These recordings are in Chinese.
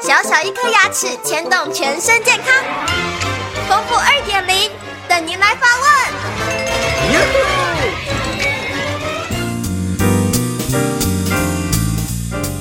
小小一颗牙齿牵动全身健康，丰富二点零等您来发问。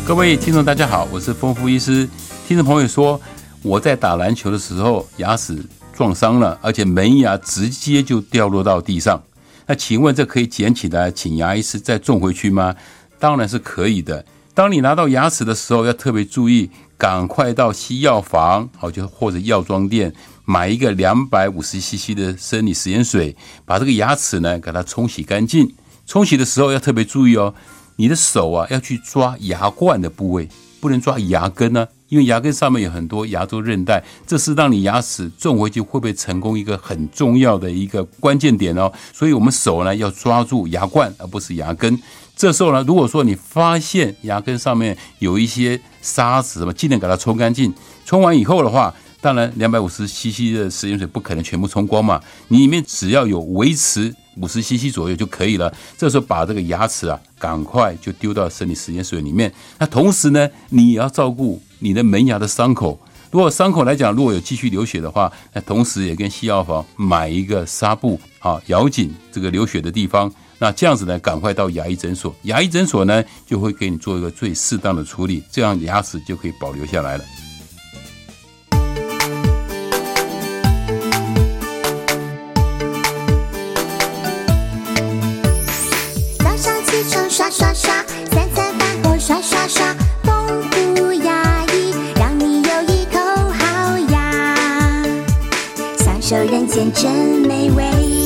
各位听众，大家好，我是丰富医师。听众朋友说，我在打篮球的时候牙齿撞伤了，而且门牙直接就掉落到地上。那请问这可以捡起来，请牙医师再种回去吗？当然是可以的。当你拿到牙齿的时候，要特别注意，赶快到西药房，好就或者药妆店买一个两百五十 CC 的生理食盐水，把这个牙齿呢给它冲洗干净。冲洗的时候要特别注意哦，你的手啊要去抓牙冠的部位，不能抓牙根呢。因为牙根上面有很多牙周韧带，这是让你牙齿种回去会不会成功一个很重要的一个关键点哦。所以，我们手呢要抓住牙冠，而不是牙根。这时候呢，如果说你发现牙根上面有一些沙子什么，尽量给它冲干净。冲完以后的话，当然两百五十 CC 的食盐水不可能全部冲光嘛，你里面只要有维持。五十 CC 左右就可以了。这时候把这个牙齿啊，赶快就丢到生理食盐水里面。那同时呢，你也要照顾你的门牙的伤口。如果伤口来讲，如果有继续流血的话，那同时也跟西药房买一个纱布啊，咬紧这个流血的地方。那这样子呢，赶快到牙医诊所。牙医诊所呢，就会给你做一个最适当的处理，这样牙齿就可以保留下来了。人间真美味。